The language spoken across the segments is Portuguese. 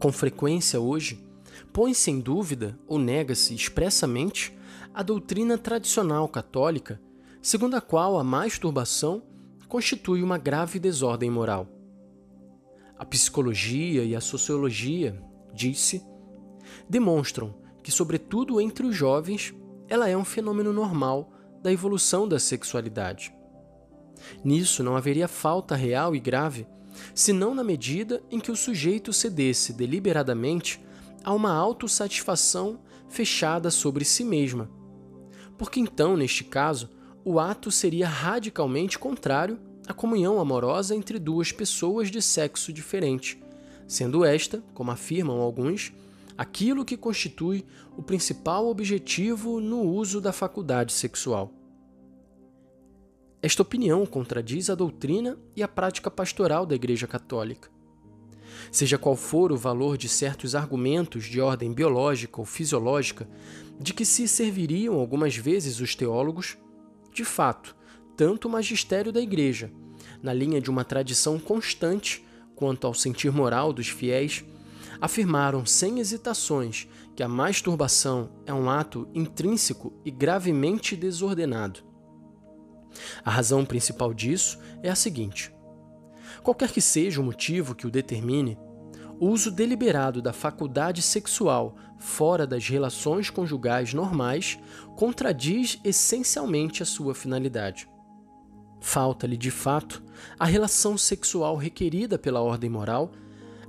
Com frequência hoje, põe-se em dúvida ou nega-se expressamente a doutrina tradicional católica, segundo a qual a masturbação constitui uma grave desordem moral. A psicologia e a sociologia, disse, demonstram que, sobretudo entre os jovens, ela é um fenômeno normal da evolução da sexualidade. Nisso não haveria falta real e grave, senão na medida em que o sujeito cedesse deliberadamente a uma autossatisfação fechada sobre si mesma. Porque então, neste caso, o ato seria radicalmente contrário à comunhão amorosa entre duas pessoas de sexo diferente, sendo esta, como afirmam alguns, aquilo que constitui o principal objetivo no uso da faculdade sexual. Esta opinião contradiz a doutrina e a prática pastoral da Igreja Católica. Seja qual for o valor de certos argumentos de ordem biológica ou fisiológica de que se serviriam algumas vezes os teólogos, de fato, tanto o magistério da Igreja, na linha de uma tradição constante quanto ao sentir moral dos fiéis, afirmaram sem hesitações que a masturbação é um ato intrínseco e gravemente desordenado. A razão principal disso é a seguinte: qualquer que seja o motivo que o determine, o uso deliberado da faculdade sexual fora das relações conjugais normais contradiz essencialmente a sua finalidade. Falta-lhe, de fato, a relação sexual requerida pela ordem moral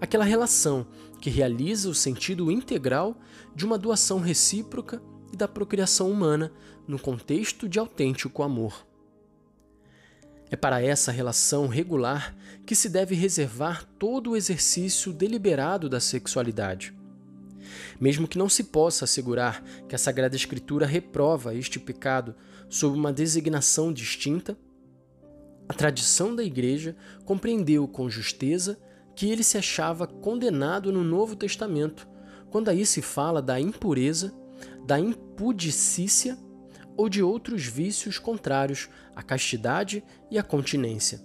aquela relação que realiza o sentido integral de uma doação recíproca e da procriação humana no contexto de autêntico amor. É para essa relação regular que se deve reservar todo o exercício deliberado da sexualidade. Mesmo que não se possa assegurar que a Sagrada Escritura reprova este pecado sob uma designação distinta, a tradição da Igreja compreendeu com justeza que ele se achava condenado no Novo Testamento, quando aí se fala da impureza, da impudicícia ou de outros vícios contrários à castidade e à continência.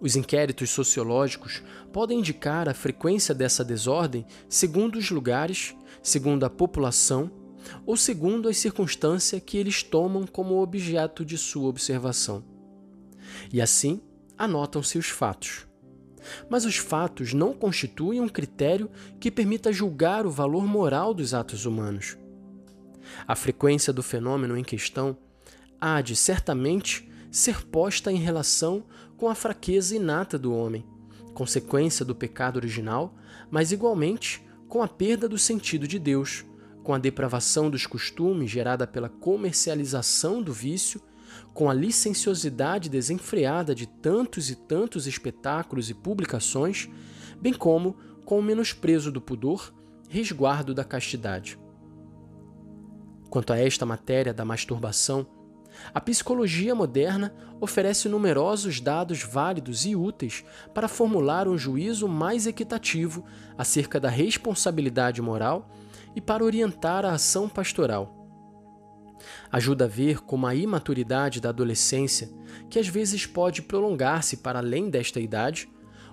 Os inquéritos sociológicos podem indicar a frequência dessa desordem segundo os lugares, segundo a população ou segundo as circunstâncias que eles tomam como objeto de sua observação. E assim, anotam-se os fatos. Mas os fatos não constituem um critério que permita julgar o valor moral dos atos humanos. A frequência do fenômeno em questão há de certamente ser posta em relação com a fraqueza inata do homem, consequência do pecado original, mas igualmente com a perda do sentido de Deus, com a depravação dos costumes gerada pela comercialização do vício com a licenciosidade desenfreada de tantos e tantos espetáculos e publicações, bem como com o menosprezo do pudor, resguardo da castidade. Quanto a esta matéria da masturbação, a psicologia moderna oferece numerosos dados válidos e úteis para formular um juízo mais equitativo acerca da responsabilidade moral e para orientar a ação pastoral. Ajuda a ver como a imaturidade da adolescência, que às vezes pode prolongar-se para além desta idade,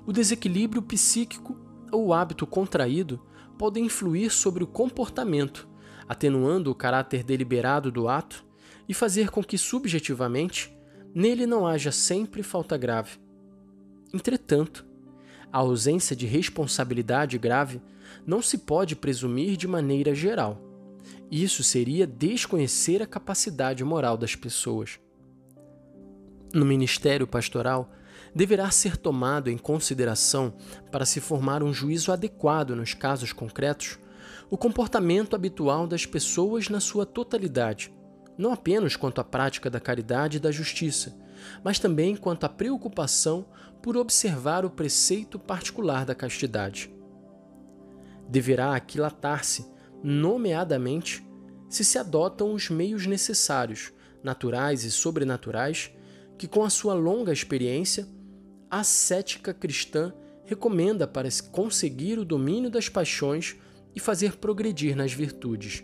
o desequilíbrio psíquico ou o hábito contraído podem influir sobre o comportamento, atenuando o caráter deliberado do ato e fazer com que, subjetivamente, nele não haja sempre falta grave. Entretanto, a ausência de responsabilidade grave não se pode presumir de maneira geral isso seria desconhecer a capacidade moral das pessoas. No ministério pastoral, deverá ser tomado em consideração, para se formar um juízo adequado nos casos concretos, o comportamento habitual das pessoas na sua totalidade, não apenas quanto à prática da caridade e da justiça, mas também quanto à preocupação por observar o preceito particular da castidade. Deverá aquilatar-se nomeadamente, se se adotam os meios necessários, naturais e sobrenaturais, que com a sua longa experiência, a ascética cristã recomenda para conseguir o domínio das paixões e fazer progredir nas virtudes.